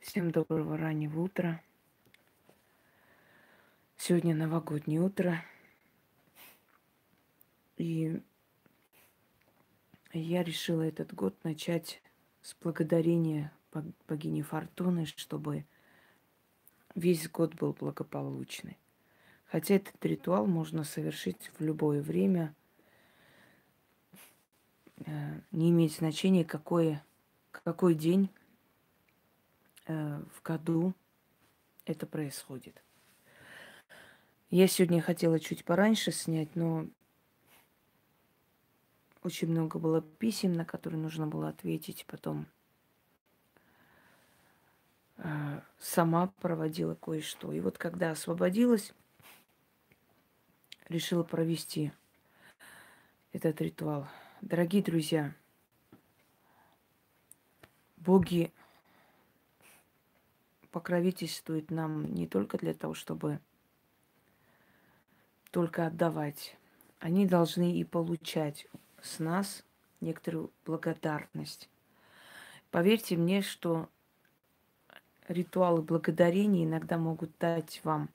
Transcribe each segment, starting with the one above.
Всем доброго раннего утра. Сегодня новогоднее утро. И я решила этот год начать с благодарения богини Фортуны, чтобы весь год был благополучный. Хотя этот ритуал можно совершить в любое время. Э, не имеет значения, какой, какой день в году это происходит. Я сегодня хотела чуть пораньше снять, но очень много было писем, на которые нужно было ответить. Потом э, сама проводила кое-что. И вот когда освободилась, решила провести этот ритуал. Дорогие друзья, боги покровительствуют нам не только для того, чтобы только отдавать. Они должны и получать с нас некоторую благодарность. Поверьте мне, что ритуалы благодарения иногда могут дать вам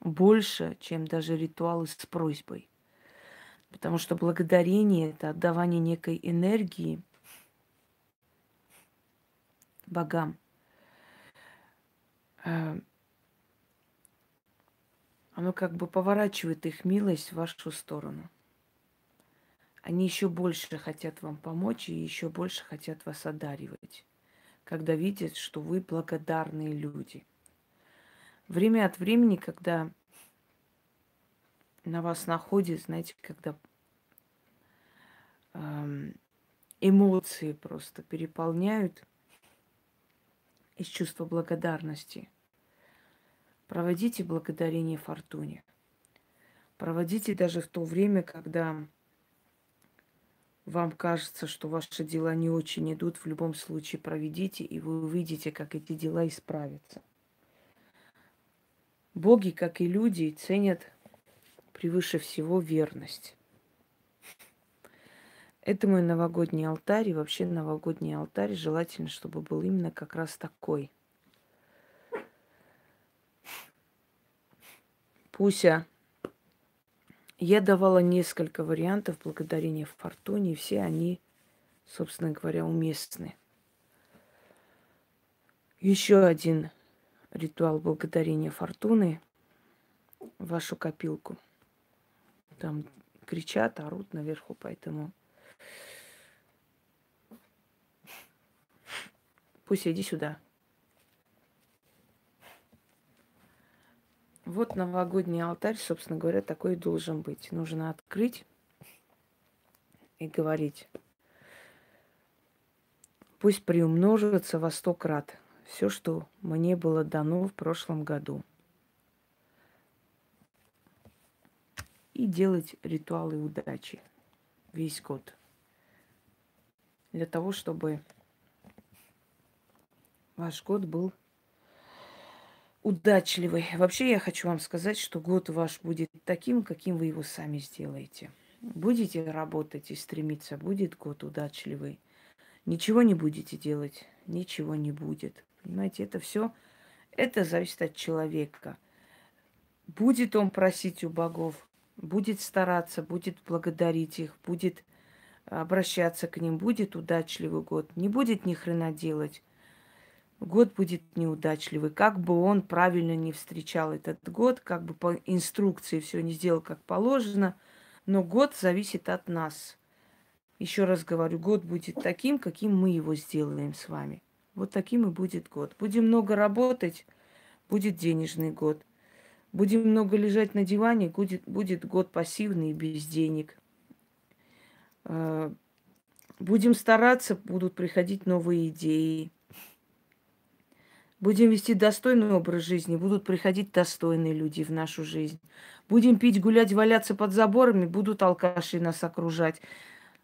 больше, чем даже ритуалы с просьбой. Потому что благодарение – это отдавание некой энергии богам. Э, оно как бы поворачивает их милость в вашу сторону. Они еще больше хотят вам помочь и еще больше хотят вас одаривать, когда видят, что вы благодарные люди – Время от времени, когда на вас находит, знаете, когда эм, эмоции просто переполняют из чувства благодарности. Проводите благодарение фортуне. Проводите даже в то время, когда вам кажется, что ваши дела не очень идут, в любом случае проведите, и вы увидите, как эти дела исправятся. Боги, как и люди, ценят превыше всего верность. Это мой новогодний алтарь, и вообще новогодний алтарь желательно, чтобы был именно как раз такой. Пуся, я давала несколько вариантов благодарения фортуне, все они, собственно говоря, уместны. Еще один ритуал благодарения фортуны в вашу копилку. Там кричат, орут наверху, поэтому пусть иди сюда. Вот новогодний алтарь, собственно говоря, такой и должен быть. Нужно открыть и говорить. Пусть приумножится во сто крат – все, что мне было дано в прошлом году. И делать ритуалы удачи весь год. Для того, чтобы ваш год был удачливый. Вообще я хочу вам сказать, что год ваш будет таким, каким вы его сами сделаете. Будете работать и стремиться, будет год удачливый. Ничего не будете делать, ничего не будет. Понимаете, это все, это зависит от человека. Будет он просить у богов, будет стараться, будет благодарить их, будет обращаться к ним, будет удачливый год, не будет ни хрена делать. Год будет неудачливый. Как бы он правильно не встречал этот год, как бы по инструкции все не сделал как положено, но год зависит от нас. Еще раз говорю, год будет таким, каким мы его сделаем с вами. Вот таким и будет год. Будем много работать, будет денежный год. Будем много лежать на диване, будет, будет год пассивный и без денег. А, будем стараться, будут приходить новые идеи. Будем вести достойный образ жизни, будут приходить достойные люди в нашу жизнь. Будем пить, гулять, валяться под заборами, будут алкаши нас окружать.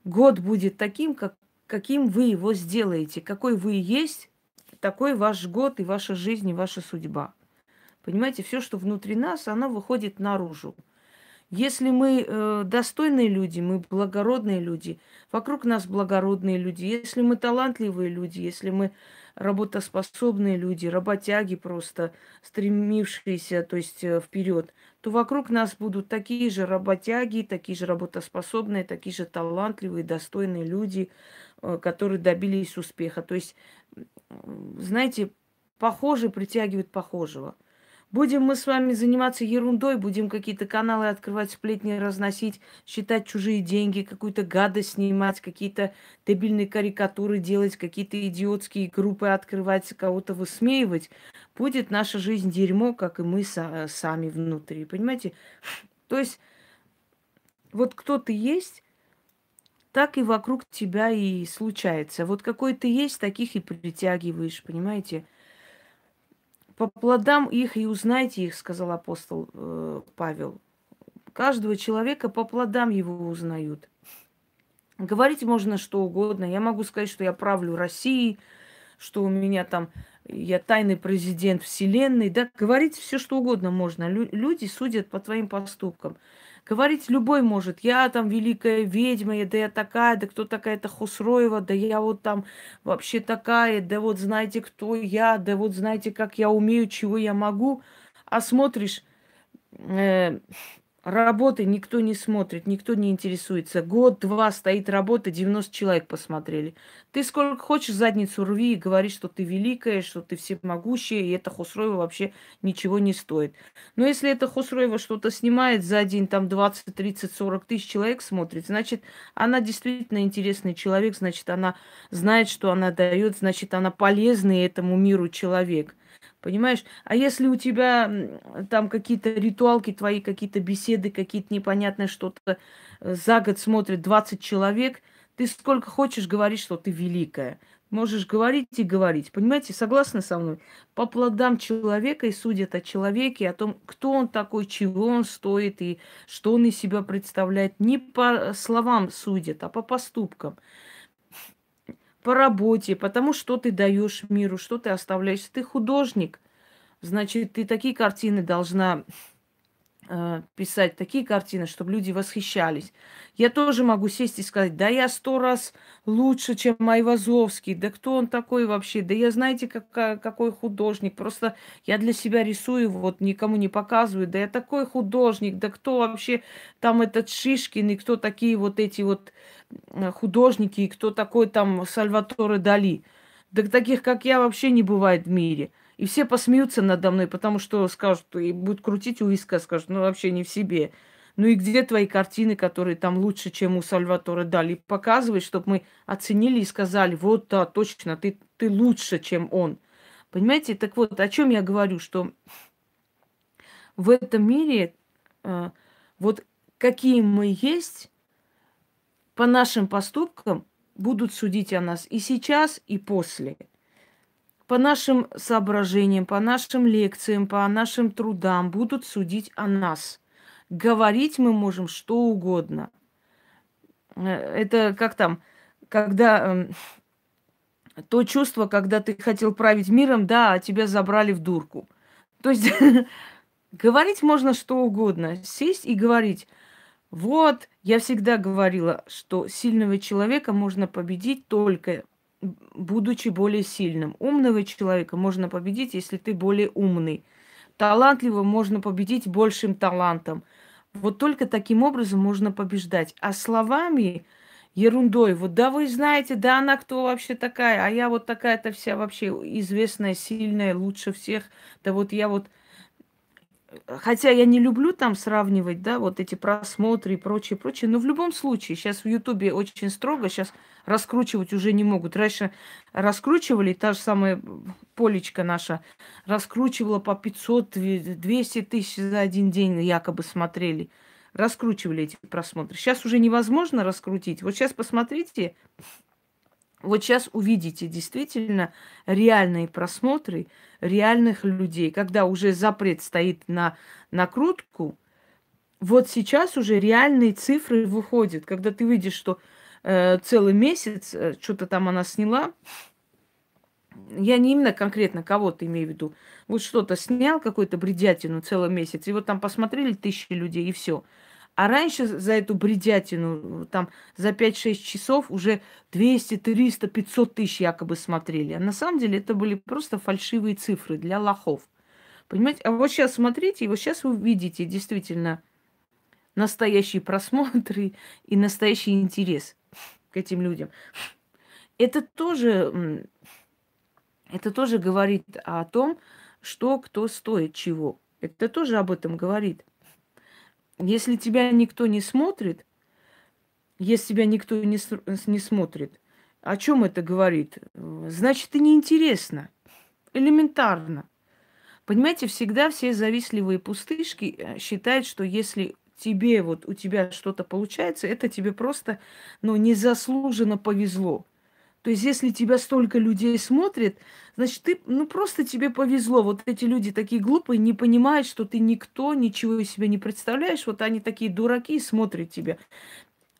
Год будет таким, как каким вы его сделаете, какой вы есть, такой ваш год и ваша жизнь и ваша судьба. Понимаете, все, что внутри нас, оно выходит наружу. Если мы э, достойные люди, мы благородные люди, вокруг нас благородные люди, если мы талантливые люди, если мы работоспособные люди, работяги просто, стремившиеся, то есть э, вперед, то вокруг нас будут такие же работяги, такие же работоспособные, такие же талантливые, достойные люди, э, которые добились успеха. То есть, знаете, похожий притягивает похожего. Будем мы с вами заниматься ерундой, будем какие-то каналы открывать, сплетни разносить, считать чужие деньги, какую-то гадость снимать, какие-то дебильные карикатуры делать, какие-то идиотские группы открывать, кого-то высмеивать, будет наша жизнь дерьмо, как и мы сами внутри. Понимаете? То есть вот кто ты есть, так и вокруг тебя и случается. Вот какой ты есть, таких и притягиваешь, понимаете? По плодам их и узнайте их, сказал апостол э, Павел. Каждого человека по плодам его узнают. Говорить можно что угодно. Я могу сказать, что я правлю Россией, что у меня там я тайный президент Вселенной. Да, говорить все что угодно можно. Лю- люди судят по твоим поступкам. Говорить любой может. Я там великая ведьма, да я такая, да кто такая это Хусроева, да я вот там вообще такая, да вот знаете, кто я, да вот знаете, как я умею, чего я могу. А смотришь, э, Работы никто не смотрит, никто не интересуется. Год-два стоит работа, 90 человек посмотрели. Ты сколько хочешь задницу рви и говори, что ты великая, что ты всемогущая, и это Хусроева вообще ничего не стоит. Но если это Хусроева что-то снимает за день, там 20, 30, 40 тысяч человек смотрит, значит, она действительно интересный человек, значит, она знает, что она дает, значит, она полезный этому миру человек – Понимаешь? А если у тебя там какие-то ритуалки твои, какие-то беседы, какие-то непонятные что-то э, за год смотрит 20 человек, ты сколько хочешь говорить, что ты великая. Можешь говорить и говорить. Понимаете, согласны со мной? По плодам человека и судят о человеке, о том, кто он такой, чего он стоит и что он из себя представляет. Не по словам судят, а по поступкам по работе, потому что ты даешь миру, что ты оставляешь. Ты художник, значит, ты такие картины должна писать, такие картины, чтобы люди восхищались. Я тоже могу сесть и сказать, да я сто раз лучше, чем Майвазовский, да кто он такой вообще, да я знаете, какая, какой художник, просто я для себя рисую, вот никому не показываю, да я такой художник, да кто вообще там этот Шишкин и кто такие вот эти вот Э, художники и кто такой там Сальваторе Дали. Да таких, как я, вообще не бывает в мире. И все посмеются надо мной, потому что скажут, и будут крутить у виска, скажут, ну вообще не в себе. Ну и где твои картины, которые там лучше, чем у Сальватора Дали? Показывай, чтобы мы оценили и сказали, вот да, точно, ты, ты лучше, чем он. Понимаете? Так вот, о чем я говорю, что в этом мире э, вот какие мы есть, по нашим поступкам будут судить о нас и сейчас, и после. По нашим соображениям, по нашим лекциям, по нашим трудам будут судить о нас. Говорить мы можем что угодно. Э, это как там, когда э, то чувство, когда ты хотел править миром, да, а тебя забрали в дурку. То есть говорить можно что угодно. Сесть и говорить. Вот, я всегда говорила, что сильного человека можно победить только будучи более сильным. Умного человека можно победить, если ты более умный. Талантливого можно победить большим талантом. Вот только таким образом можно побеждать. А словами, ерундой, вот да вы знаете, да она кто вообще такая, а я вот такая-то вся вообще известная, сильная, лучше всех, да вот я вот Хотя я не люблю там сравнивать, да, вот эти просмотры и прочее, прочее, но в любом случае, сейчас в Ютубе очень строго, сейчас раскручивать уже не могут. Раньше раскручивали, та же самая Полечка наша раскручивала по 500-200 тысяч за один день якобы смотрели. Раскручивали эти просмотры. Сейчас уже невозможно раскрутить. Вот сейчас посмотрите, вот сейчас увидите действительно реальные просмотры реальных людей. Когда уже запрет стоит на накрутку, вот сейчас уже реальные цифры выходят. Когда ты видишь, что э, целый месяц э, что-то там она сняла, я не именно конкретно кого-то имею в виду. Вот что-то снял, какую-то бредятину целый месяц, и вот там посмотрели тысячи людей, и все. А раньше за эту бредятину, там, за 5-6 часов уже 200, 300, 500 тысяч якобы смотрели. А на самом деле это были просто фальшивые цифры для лохов. Понимаете? А вот сейчас смотрите, и вот сейчас вы видите действительно настоящие просмотры и настоящий интерес к этим людям. Это тоже, это тоже говорит о том, что кто стоит чего. Это тоже об этом говорит. Если тебя никто не смотрит, если тебя никто не, не смотрит, о чем это говорит? Значит, ты неинтересно. Элементарно. Понимаете, всегда все завистливые пустышки э, считают, что если тебе вот у тебя что-то получается, это тебе просто, ну, незаслуженно повезло. То есть, если тебя столько людей смотрит, значит, ты, ну, просто тебе повезло. Вот эти люди такие глупые, не понимают, что ты никто, ничего из себя не представляешь. Вот они такие дураки и смотрят тебя.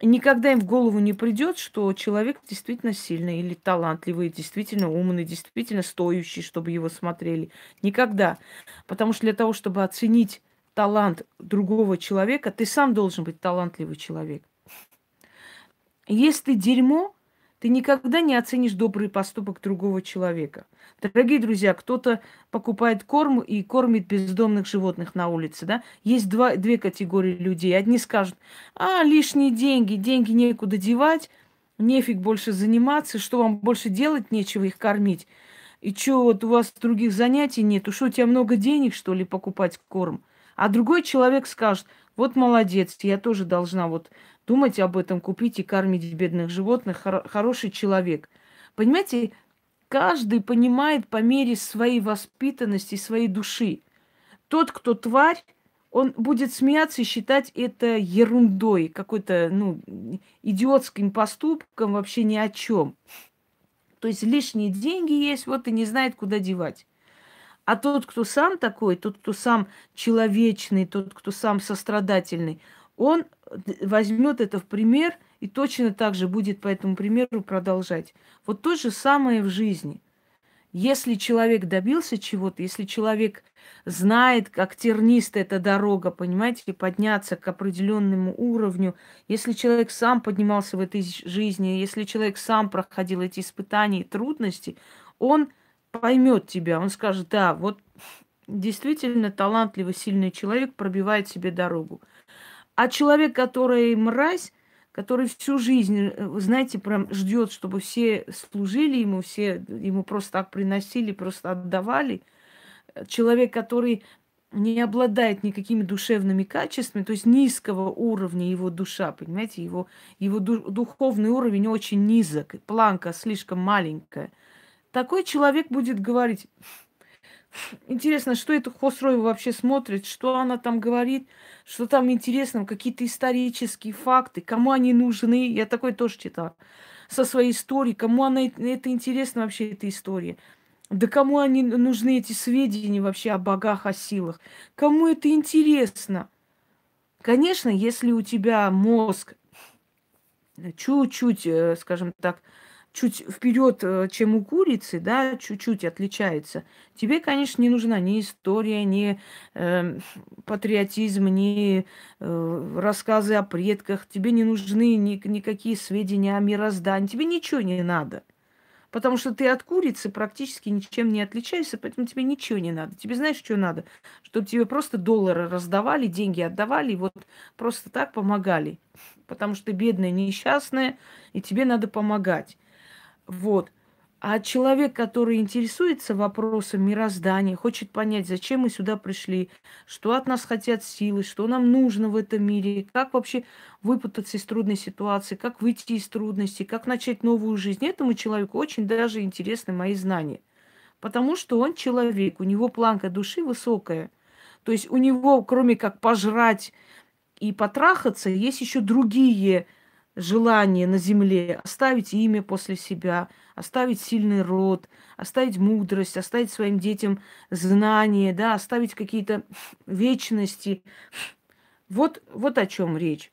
Никогда им в голову не придет, что человек действительно сильный или талантливый, действительно умный, действительно стоящий, чтобы его смотрели. Никогда. Потому что для того, чтобы оценить талант другого человека, ты сам должен быть талантливый человек. Если ты дерьмо, ты никогда не оценишь добрый поступок другого человека. Дорогие друзья, кто-то покупает корм и кормит бездомных животных на улице, да? Есть два, две категории людей. Одни скажут, а, лишние деньги, деньги некуда девать, нефиг больше заниматься, что вам больше делать, нечего их кормить. И что, вот у вас других занятий нету? Что, у тебя много денег, что ли, покупать корм? А другой человек скажет, вот молодец, я тоже должна вот думать об этом, купить и кормить бедных животных, хор- хороший человек. Понимаете, каждый понимает по мере своей воспитанности, своей души. Тот, кто тварь, он будет смеяться и считать это ерундой, какой-то, ну, идиотским поступком, вообще ни о чем. То есть лишние деньги есть, вот и не знает, куда девать. А тот, кто сам такой, тот, кто сам человечный, тот, кто сам сострадательный, он возьмет это в пример и точно так же будет по этому примеру продолжать. Вот то же самое в жизни. Если человек добился чего-то, если человек знает, как терниста эта дорога, понимаете, подняться к определенному уровню, если человек сам поднимался в этой жизни, если человек сам проходил эти испытания и трудности, он поймет тебя, он скажет, да, вот действительно талантливый, сильный человек пробивает себе дорогу. А человек, который мразь, который всю жизнь, э, знаете, прям ждет, чтобы все служили ему, все ему просто так приносили, просто отдавали. Человек, который не обладает никакими душевными качествами, то есть низкого уровня его душа, понимаете, его, его духовный уровень очень низок, планка слишком маленькая – такой человек будет говорить, интересно, что это Хосроева вообще смотрит, что она там говорит, что там интересно, какие-то исторические факты, кому они нужны. Я такой тоже читала со своей историей, кому она это интересно вообще, эта история. Да кому они нужны, эти сведения вообще о богах, о силах? Кому это интересно? Конечно, если у тебя мозг чуть-чуть, э, скажем так, чуть вперед, э, чем у курицы, да, чуть-чуть отличается, тебе, конечно, не нужна ни история, ни э, патриотизм, ни э, рассказы о предках, тебе не нужны ни, никакие сведения о мироздании, тебе ничего не надо. Потому что ты от курицы практически ничем не отличаешься, поэтому тебе ничего не надо. Тебе знаешь, что надо? Чтобы тебе просто доллары раздавали, деньги отдавали, вот просто так помогали. Потому что ты бедная, несчастная, и тебе надо помогать. Вот. А человек, который интересуется вопросом мироздания, хочет понять, зачем мы сюда пришли, что от нас хотят силы, что нам нужно в этом мире, как вообще выпутаться из трудной ситуации, как выйти из трудностей, как начать новую жизнь. Этому человеку очень даже интересны мои знания. Потому что он человек, у него планка души высокая. То есть у него, кроме как пожрать и потрахаться, есть еще другие желание на земле оставить имя после себя, оставить сильный род, оставить мудрость, оставить своим детям знания, да, оставить какие-то вечности. Вот, вот о чем речь.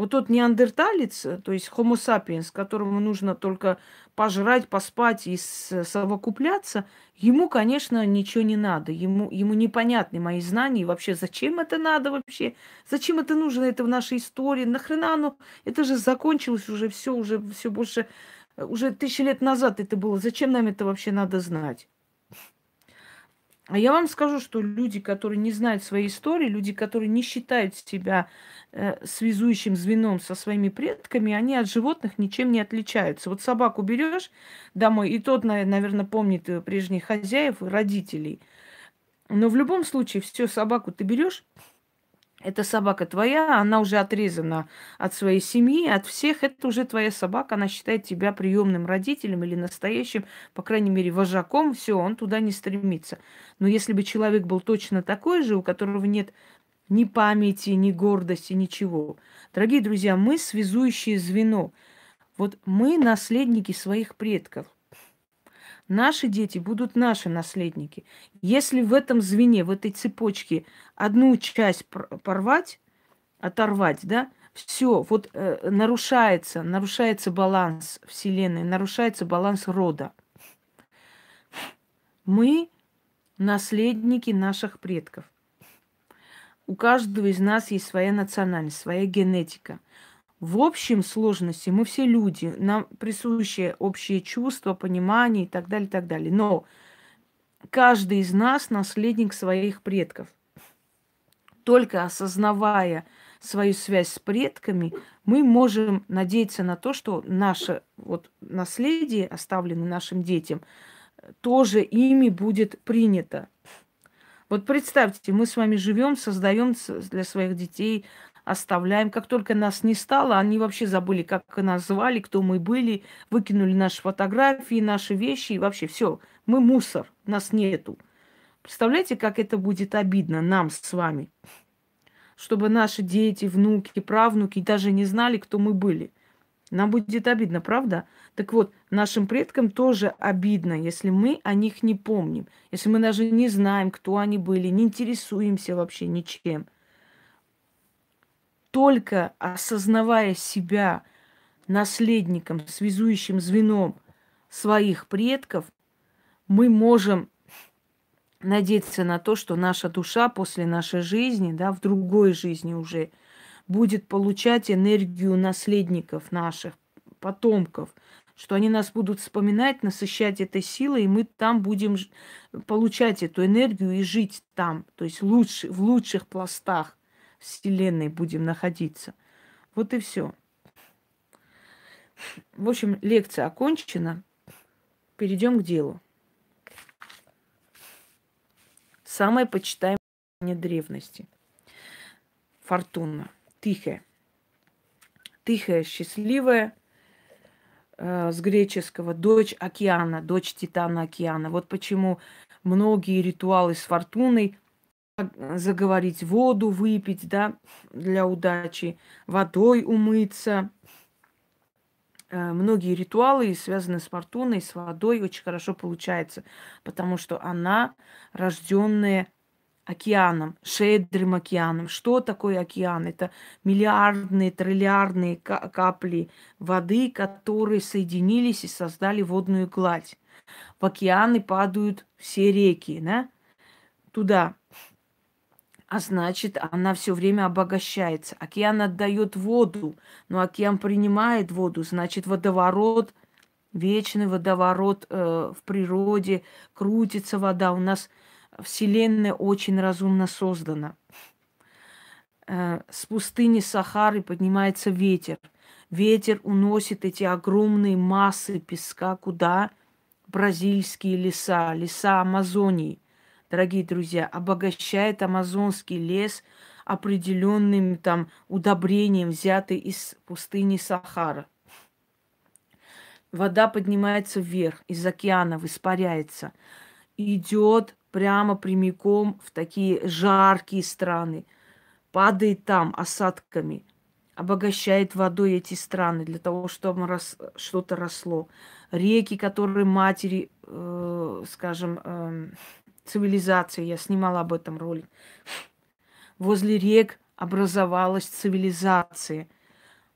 Вот тот неандерталец, то есть homo sapiens, которому нужно только пожрать, поспать и совокупляться, ему, конечно, ничего не надо. Ему, ему непонятны мои знания. И вообще, зачем это надо вообще? Зачем это нужно? Это в нашей истории. Нахрена оно? Это же закончилось уже все, уже все больше... Уже тысячи лет назад это было. Зачем нам это вообще надо знать? А я вам скажу, что люди, которые не знают своей истории, люди, которые не считают себя э, связующим звеном со своими предками, они от животных ничем не отличаются. Вот собаку берешь домой, и тот, наверное, помнит э, прежних хозяев, родителей. Но в любом случае, все, собаку ты берешь, эта собака твоя, она уже отрезана от своей семьи, от всех. Это уже твоя собака, она считает тебя приемным родителем или настоящим, по крайней мере, вожаком. Все, он туда не стремится. Но если бы человек был точно такой же, у которого нет ни памяти, ни гордости, ничего. Дорогие друзья, мы связующее звено. Вот мы наследники своих предков. Наши дети будут наши наследники. Если в этом звене, в этой цепочке одну часть порвать, оторвать, да, все, вот э, нарушается, нарушается баланс Вселенной, нарушается баланс рода. Мы наследники наших предков. У каждого из нас есть своя национальность, своя генетика – в общем сложности мы все люди, нам присущие общие чувства, понимание и так далее, и так далее. Но каждый из нас наследник своих предков. Только осознавая свою связь с предками, мы можем надеяться на то, что наше вот наследие, оставленное нашим детям, тоже ими будет принято. Вот представьте, мы с вами живем, создаем для своих детей оставляем. Как только нас не стало, они вообще забыли, как нас звали, кто мы были, выкинули наши фотографии, наши вещи и вообще все. Мы мусор, нас нету. Представляете, как это будет обидно нам с вами? Чтобы наши дети, внуки, правнуки даже не знали, кто мы были. Нам будет обидно, правда? Так вот, нашим предкам тоже обидно, если мы о них не помним, если мы даже не знаем, кто они были, не интересуемся вообще ничем – только осознавая себя наследником, связующим звеном своих предков, мы можем надеяться на то, что наша душа после нашей жизни, да, в другой жизни уже, будет получать энергию наследников наших, потомков, что они нас будут вспоминать, насыщать этой силой, и мы там будем получать эту энергию и жить там, то есть лучше, в лучших пластах. Вселенной будем находиться. Вот и все. В общем, лекция окончена. Перейдем к делу. Самое почитаемое древности. Фортуна. Тихая. Тихая, счастливая, э, с греческого, дочь океана, дочь Титана океана. Вот почему многие ритуалы с фортуной заговорить, воду выпить, да, для удачи, водой умыться. Э, многие ритуалы, связанные с фортуной, с водой, очень хорошо получается, потому что она рожденная океаном, шедрым океаном. Что такое океан? Это миллиардные, триллиардные капли воды, которые соединились и создали водную гладь. В океаны падают все реки, да? Туда а значит, она все время обогащается. Океан отдает воду, но океан принимает воду, значит, водоворот, вечный водоворот э, в природе, крутится вода. У нас Вселенная очень разумно создана. Э, с пустыни Сахары поднимается ветер. Ветер уносит эти огромные массы песка куда? Бразильские леса, леса Амазонии – дорогие друзья, обогащает амазонский лес определенным там удобрением, взятый из пустыни Сахара. Вода поднимается вверх, из океана испаряется, идет прямо прямиком в такие жаркие страны, падает там осадками, обогащает водой эти страны для того, чтобы рос, что-то росло. Реки, которые матери, э, скажем, э, цивилизации. Я снимала об этом ролик. Возле рек образовалась цивилизация.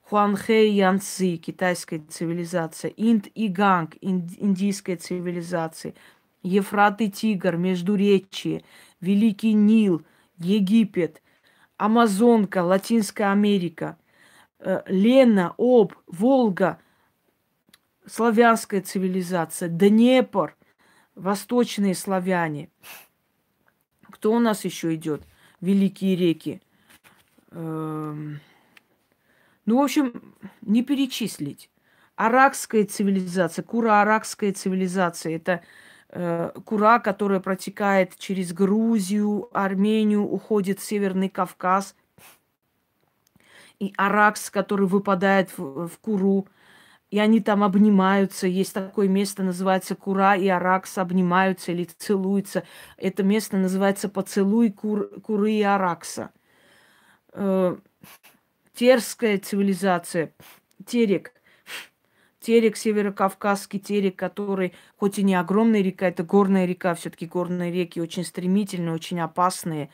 Хуанхэ Янцзи, китайская цивилизация, Инд и Ганг, индийская цивилизация, Ефрат и Тигр, Междуречье, Великий Нил, Египет, Амазонка, Латинская Америка, э, Лена, Об, Волга, славянская цивилизация, Днепр, восточные славяне. Кто у нас еще идет? Великие реки. Эм, ну, в общем, не перечислить. Аракская цивилизация, Кура-Аракская цивилизация – это э, Кура, которая протекает через Грузию, Армению, уходит в Северный Кавказ. И Аракс, который выпадает в, в Куру, и они там обнимаются. Есть такое место, называется Кура, и Аракс обнимаются или целуются. Это место называется Поцелуй Кур, Куры и Аракса. Э, терская цивилизация, Терек, Терек, северокавказский Терек, который, хоть и не огромная река, это горная река, все-таки горные реки очень стремительные, очень опасные,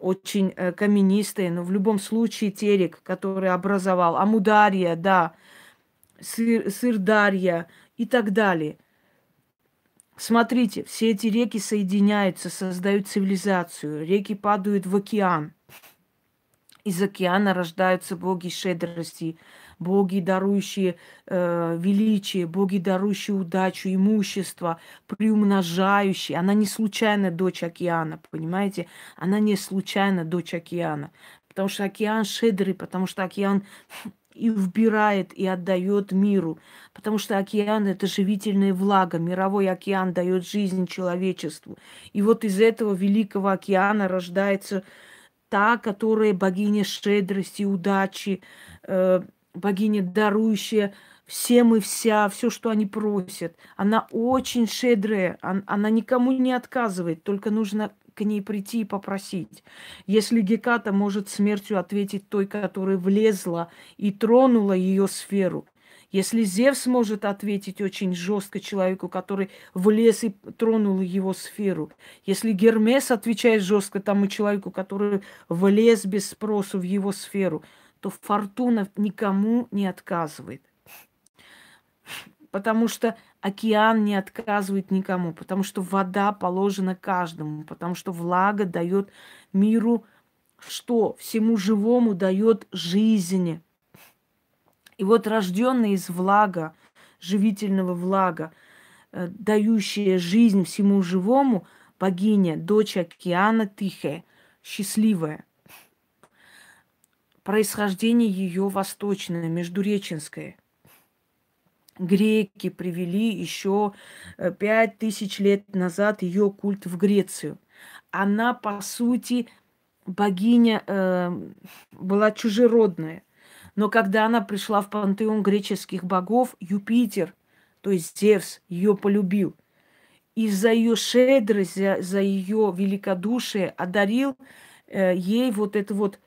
очень э, каменистые, но в любом случае Терек, который образовал Амудария, да, Сыр, Сырдарья и так далее. Смотрите, все эти реки соединяются, создают цивилизацию, реки падают в океан. Из океана рождаются боги щедрости, боги, дарующие э, величие, боги, дарующие удачу, имущество, приумножающие. Она не случайно дочь океана, понимаете? Она не случайно дочь океана. Потому что океан щедрый, потому что океан и вбирает, и отдает миру. Потому что океан – это живительная влага. Мировой океан дает жизнь человечеству. И вот из этого великого океана рождается та, которая богиня щедрости, удачи, э, богиня дарующая всем и вся, все, что они просят. Она очень щедрая, она, никому не отказывает, только нужно к ней прийти и попросить. Если Геката может смертью ответить той, которая влезла и тронула ее сферу, если Зевс может ответить очень жестко человеку, который влез и тронул его сферу, если Гермес отвечает жестко тому человеку, который влез без спросу в его сферу, то фортуна никому не отказывает. Потому что океан не отказывает никому, потому что вода положена каждому, потому что влага дает миру что? Всему живому дает жизнь. И вот рожденный из влага, живительного влага, э, дающая жизнь всему живому, богиня, дочь океана Тихая, счастливая. Происхождение ее восточное, междуреченское. Греки привели еще э, пять тысяч лет назад ее культ в Грецию. Она, по сути, богиня э, была чужеродная. Но когда она пришла в пантеон греческих богов, Юпитер, то есть Зевс, ее полюбил. И за ее щедрость, за, за ее великодушие одарил э, ей вот это вот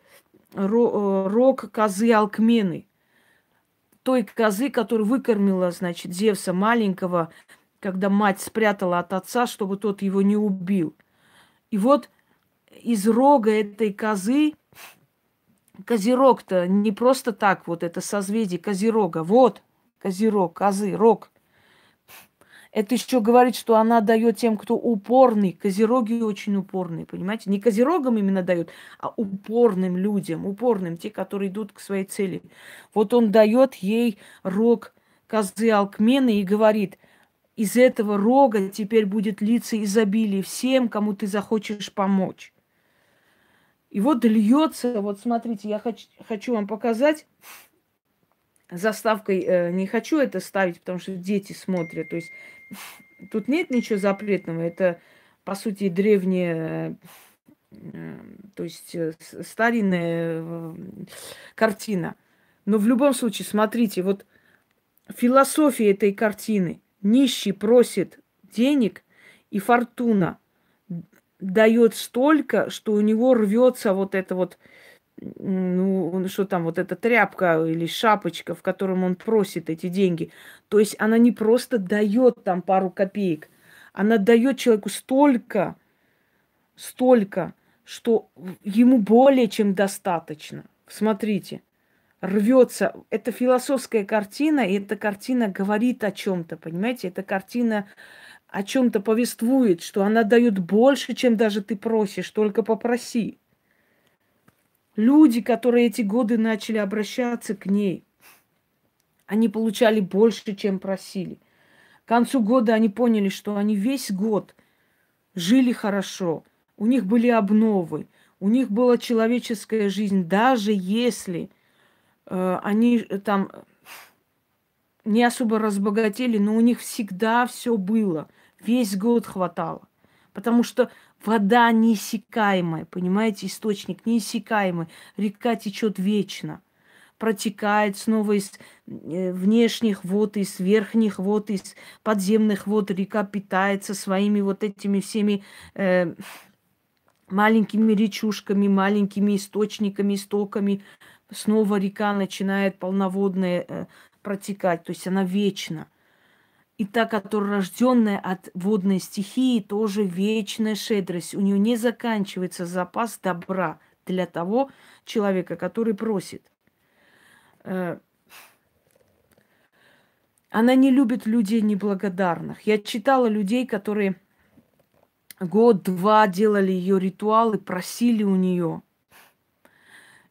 э, рог козы Алкмены. Той козы, которая выкормила, значит, Зевса маленького, когда мать спрятала от отца, чтобы тот его не убил. И вот из рога этой козы Козерог-то не просто так, вот это созвездие Козерога. Вот, Козерог, козы, рог. Это еще говорит, что она дает тем, кто упорный. Козероги очень упорные, понимаете? Не козерогам именно дает, а упорным людям, упорным, те, которые идут к своей цели. Вот он дает ей рог козы Алкмены и говорит, из этого рога теперь будет литься изобилие всем, кому ты захочешь помочь. И вот льется, вот смотрите, я хочу, хочу вам показать заставкой, э, не хочу это ставить, потому что дети смотрят. То есть тут нет ничего запретного. Это, по сути, древняя, э, то есть э, старинная э, картина. Но в любом случае, смотрите, вот философия этой картины. Нищий просит денег, и фортуна – дает столько, что у него рвется вот это вот, ну, что там, вот эта тряпка или шапочка, в котором он просит эти деньги. То есть она не просто дает там пару копеек, она дает человеку столько, столько, что ему более чем достаточно. Смотрите, рвется. Это философская картина, и эта картина говорит о чем-то, понимаете? Эта картина о чем-то повествует, что она дает больше, чем даже ты просишь, только попроси. Люди, которые эти годы начали обращаться к ней, они получали больше, чем просили. К концу года они поняли, что они весь год жили хорошо, у них были обновы, у них была человеческая жизнь, даже если э, они там не особо разбогатели, но у них всегда все было, весь год хватало. Потому что вода неиссякаемая, понимаете, источник неиссякаемый, река течет вечно – протекает снова из э, внешних вод, из верхних вод, из подземных вод. Река питается своими вот этими всеми э, маленькими речушками, маленькими источниками, истоками. Снова река начинает полноводная э, протекать, то есть она вечна. И та, которая рожденная от водной стихии, тоже вечная шедрость. У нее не заканчивается запас добра для того человека, который просит. Э, она не любит людей неблагодарных. Я читала людей, которые год-два делали ее ритуалы, просили у нее.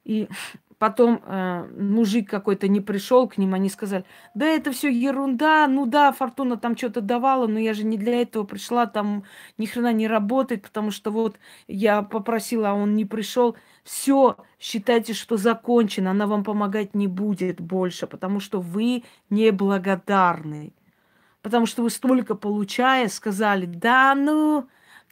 И Потом э, мужик какой-то не пришел к ним, они сказали, да это все ерунда, ну да, Фортуна там что-то давала, но я же не для этого пришла, там ни хрена не работает, потому что вот я попросила, а он не пришел. Все, считайте, что закончено, она вам помогать не будет больше, потому что вы неблагодарны. Потому что вы столько получая сказали, да ну,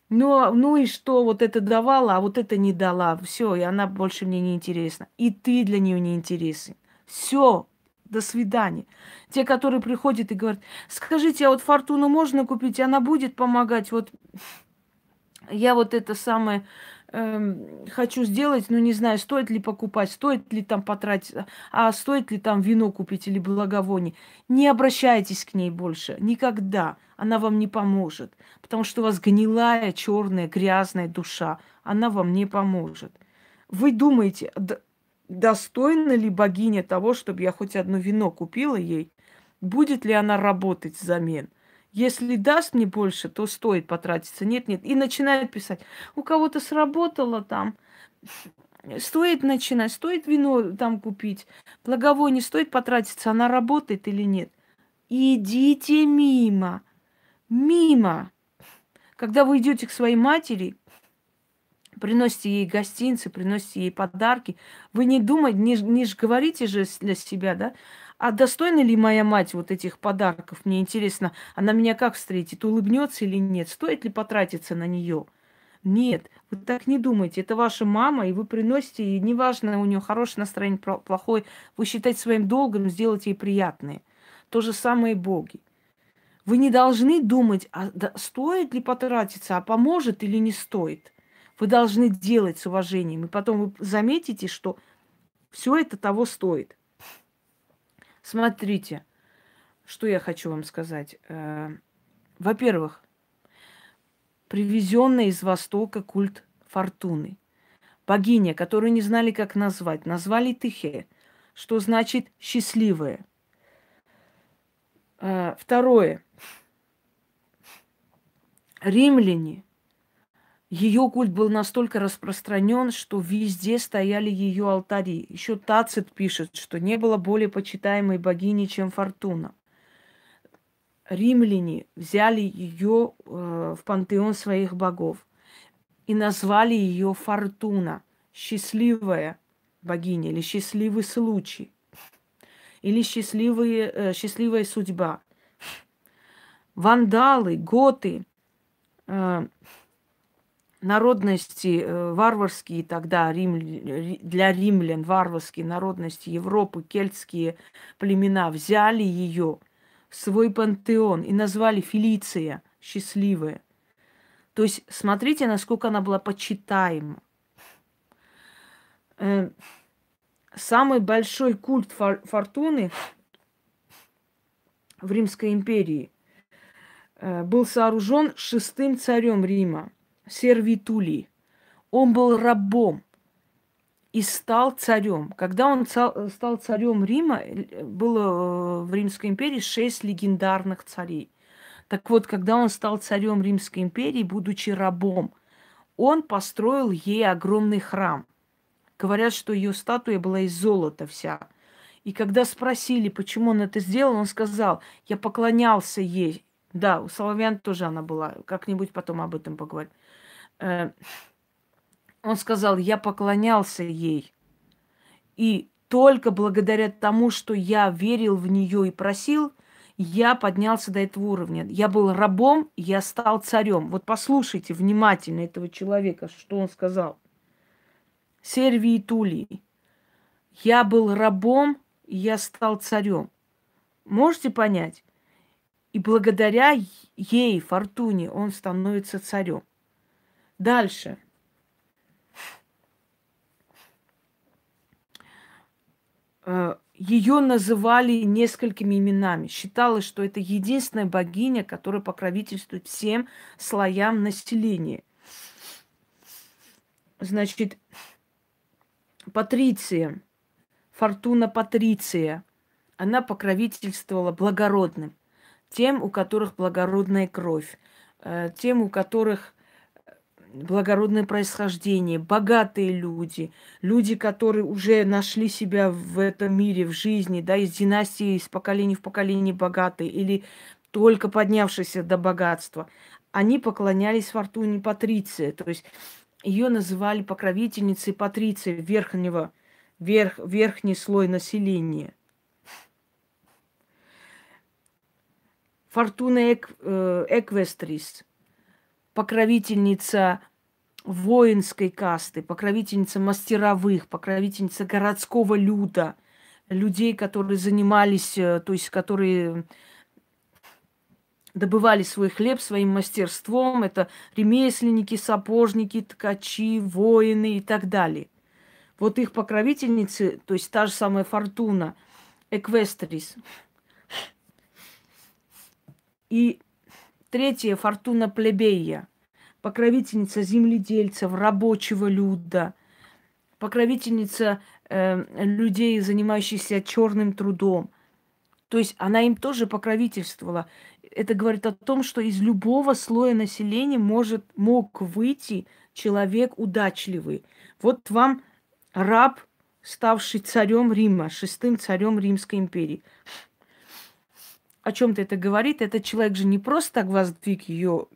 но, ну и что, вот это давала, а вот это не дала. Все, и она больше мне не интересна. И ты для нее не интересен. Все, до свидания. Те, которые приходят и говорят, скажите, а вот фортуну можно купить, она будет помогать? Вот я вот это самое э, хочу сделать, но не знаю, стоит ли покупать, стоит ли там потратить, а стоит ли там вино купить или благовоние. Не обращайтесь к ней больше, никогда. Она вам не поможет, потому что у вас гнилая, черная, грязная душа. Она вам не поможет. Вы думаете, достойна ли богиня того, чтобы я хоть одно вино купила ей? Будет ли она работать взамен? Если даст мне больше, то стоит потратиться. Нет, нет. И начинает писать. У кого-то сработало там. Стоит начинать, стоит вино там купить. Благовоние стоит потратиться, она работает или нет. Идите мимо. Мимо. Когда вы идете к своей матери, приносите ей гостинцы, приносите ей подарки, вы не думаете, не, не ж говорите же для себя, да, а достойна ли моя мать вот этих подарков? Мне интересно, она меня как встретит, улыбнется или нет? Стоит ли потратиться на нее? Нет, вы так не думайте. Это ваша мама, и вы приносите, и неважно, у нее хорошее настроение, плохое, вы считаете своим долгом сделать ей приятное. То же самое и боги. Вы не должны думать, а стоит ли потратиться, а поможет или не стоит. Вы должны делать с уважением, и потом вы заметите, что все это того стоит. Смотрите, что я хочу вам сказать. Э, во-первых, привезенный из Востока культ фортуны. Богиня, которую не знали, как назвать, назвали Тихе, что значит счастливая. Э, второе. Римляне ее культ был настолько распространен, что везде стояли ее алтари. Еще Тацит пишет, что не было более почитаемой богини, чем Фортуна. Римляне взяли ее э, в пантеон своих богов и назвали ее Фортуна, счастливая богиня или счастливый случай, или счастливые, э, счастливая судьба. Вандалы, готы, э, народности э, варварские тогда рим, для римлян варварские народности Европы, кельтские племена взяли ее в свой пантеон и назвали Фелиция, счастливая. То есть смотрите, насколько она была почитаема. Э, самый большой культ фортуны в Римской империи э, был сооружен шестым царем Рима – сервитули. Он был рабом. и стал царем. Когда он стал царем Рима, было в Римской империи шесть легендарных царей. Так вот, когда он стал царем Римской империи, будучи рабом, он построил ей огромный храм. Говорят, что ее статуя была из золота вся. И когда спросили, почему он это сделал, он сказал, я поклонялся ей. Да, у славян тоже она была. Как-нибудь потом об этом поговорим. Э, он сказал, я поклонялся ей. И только благодаря тому, что я верил в нее и просил, я поднялся до этого уровня. Я был рабом, я стал царем. Вот послушайте внимательно этого человека, что он сказал. Сервии Тулии. Я был рабом, я стал царем. Можете понять? И благодаря ей, Фортуне, он становится царем. Дальше. Э, ее называли несколькими именами. Считалось, что это единственная богиня, которая покровительствует всем слоям населения. Значит, Патриция, Фортуна Патриция, она покровительствовала благородным, тем, у которых благородная кровь, э, тем, у которых благородное происхождение, богатые люди, люди, которые уже нашли себя в этом мире, в жизни, да, из династии, из поколения в поколение богатые или только поднявшиеся до богатства, они поклонялись Фортуне Патриции, то есть ее называли покровительницей Патриции верхнего, верх, верхний слой населения. Фортуна Эк, э, Эквестрис – покровительница воинской касты, покровительница мастеровых, покровительница городского люда, людей, которые занимались, э, то есть которые добывали свой хлеб своим мастерством. Это ремесленники, сапожники, ткачи, воины и так далее. Вот их покровительницы, то есть та же самая Фортуна, Эквестрис. И Третья – Фортуна Плебея, покровительница земледельцев, рабочего люда, покровительница э, людей, занимающихся черным трудом. То есть она им тоже покровительствовала. Это говорит о том, что из любого слоя населения может, мог выйти человек удачливый. Вот вам раб, ставший царем Рима, шестым царем Римской империи о чем-то это говорит. Этот человек же не просто так воздвиг ее,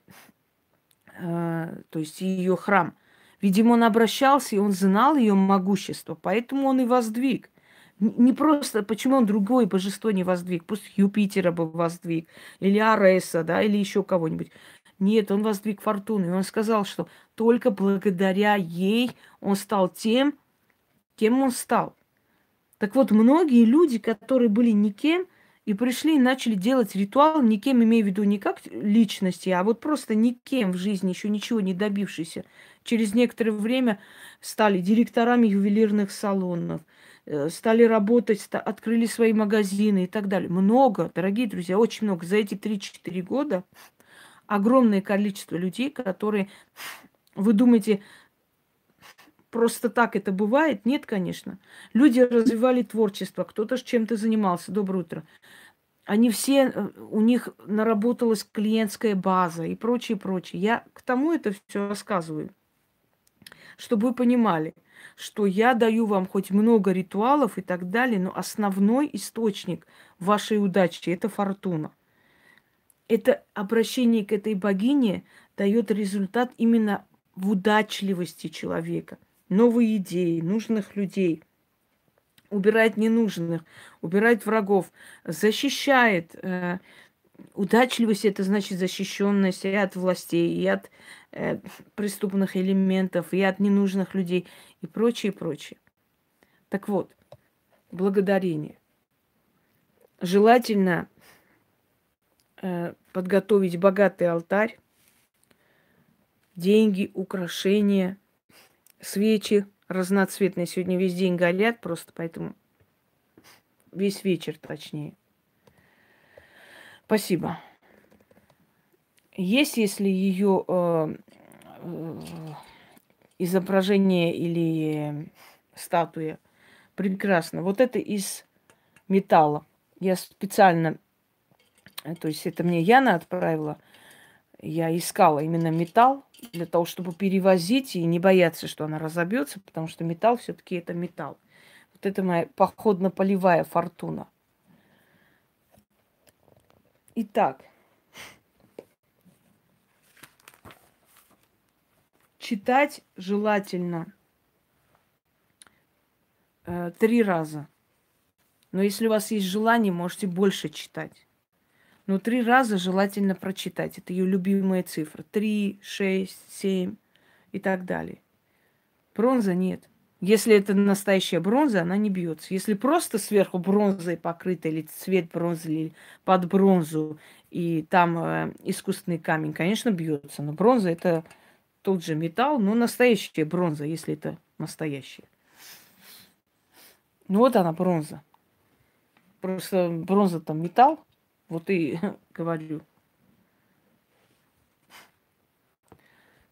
э, то есть ее храм. Видимо, он обращался, и он знал ее могущество, поэтому он и воздвиг. Не просто, почему он другое божество не воздвиг? Пусть Юпитера бы воздвиг, или Ареса, да, или еще кого-нибудь. Нет, он воздвиг Фортуну. И он сказал, что только благодаря ей он стал тем, кем он стал. Так вот, многие люди, которые были никем, и пришли и начали делать ритуал, никем имею в виду не как личности, а вот просто никем в жизни, еще ничего не добившийся. Через некоторое время стали директорами ювелирных салонов, э, стали работать, открыли свои магазины и так далее. Много, дорогие друзья, очень много. За эти 3-4 года огромное количество людей, которые, вы думаете, просто так это бывает? Нет, конечно. Люди развивали творчество, кто-то с чем-то занимался. Доброе утро они все, э, у них наработалась клиентская база и прочее, прочее. Я к тому это все рассказываю, чтобы вы понимали, что я даю вам хоть много ритуалов и так далее, но основной источник вашей удачи – это фортуна. Это обращение к этой богине дает результат именно в удачливости человека, новые идеи, нужных людей – убирает ненужных, убирает врагов, защищает. Э, удачливость это значит защищенность и от властей, и от э, преступных элементов, и от ненужных людей, и прочее, прочее. Так вот, благодарение. Желательно э, подготовить богатый алтарь, деньги, украшения, свечи, разноцветные. Сегодня весь день горят просто, поэтому весь вечер точнее. Спасибо. Есть, если ее э, э, изображение или статуя. Прекрасно. Вот это из металла. Я специально, то есть это мне Яна отправила, я искала именно металл для того, чтобы перевозить и не бояться, что она разобьется, потому что металл все-таки это металл. Вот это моя походно-полевая фортуна. Итак, читать желательно э, три раза. Но если у вас есть желание, можете больше читать. Но три раза желательно прочитать. Это ее любимая цифра. Три, шесть, семь и так далее. Бронза нет. Если это настоящая бронза, она не бьется. Если просто сверху бронзой покрыта, или цвет бронзы, или под бронзу, и там э, искусственный камень, конечно, бьется. Но бронза это тот же металл, но настоящая бронза, если это настоящая. Ну вот она бронза. Просто бронза там металл, вот и говорю.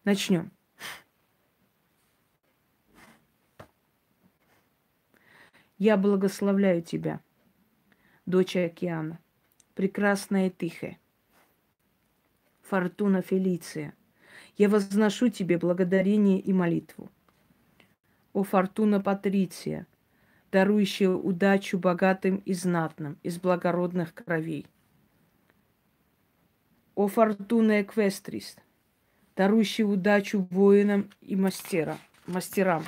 Начнем. Я благословляю тебя, дочь океана, прекрасная тихая, Фортуна Фелиция. Я возношу тебе благодарение и молитву. О Фортуна Патриция, дарующая удачу богатым и знатным из благородных кровей – о фортуна эквестрис, дарующий удачу воинам и мастера, мастерам.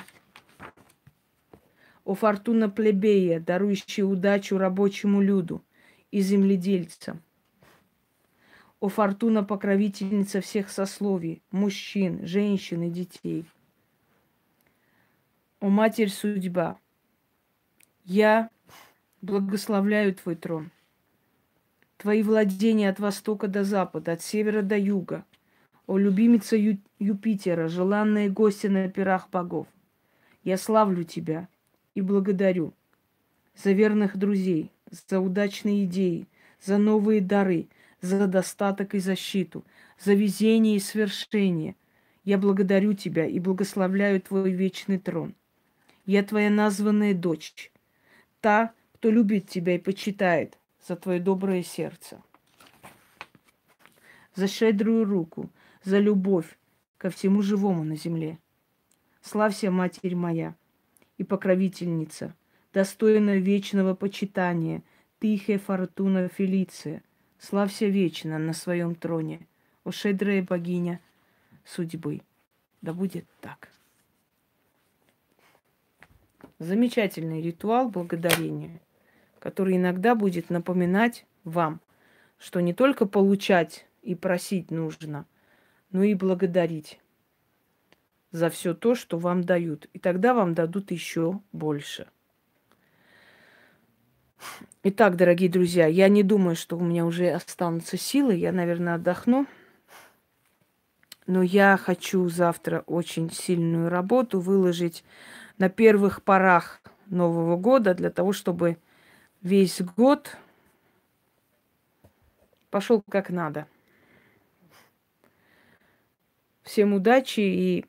О фортуна плебея, дарующий удачу рабочему люду и земледельцам. О фортуна покровительница всех сословий, мужчин, женщин и детей. О Матерь Судьба, я благословляю Твой трон – твои владения от востока до запада, от севера до юга. О, любимица Ю- Юпитера, желанная гостья на пирах богов, я славлю тебя и благодарю за верных друзей, за удачные идеи, за новые дары, за достаток и защиту, за везение и свершение. Я благодарю тебя и благословляю твой вечный трон. Я твоя названная дочь, та, кто любит тебя и почитает, за твое доброе сердце, за щедрую руку, за любовь ко всему живому на земле. Славься, Матерь моя и покровительница, достойная вечного почитания, тихая фортуна Фелиция, славься вечно на своем троне, о щедрая богиня судьбы. Да будет так. Замечательный ритуал благодарения – который иногда будет напоминать вам, что не только получать и просить нужно, но и благодарить за все то, что вам дают. И тогда вам дадут еще больше. Итак, дорогие друзья, я не думаю, что у меня уже останутся силы. Я, наверное, отдохну. Но я хочу завтра очень сильную работу выложить на первых порах Нового года для того, чтобы весь год пошел как надо. Всем удачи и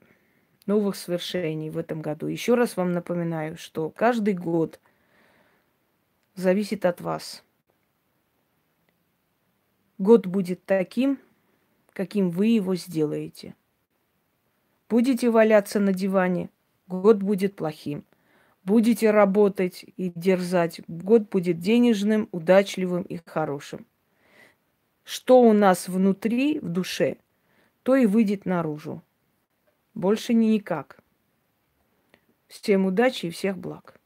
новых свершений в этом году. Еще раз вам напоминаю, что каждый год зависит от вас. Год будет таким, каким вы его сделаете. Будете валяться на диване, год будет плохим будете работать и дерзать, год будет денежным, удачливым и хорошим. Что у нас внутри, в душе, то и выйдет наружу. Больше никак. Всем удачи и всех благ.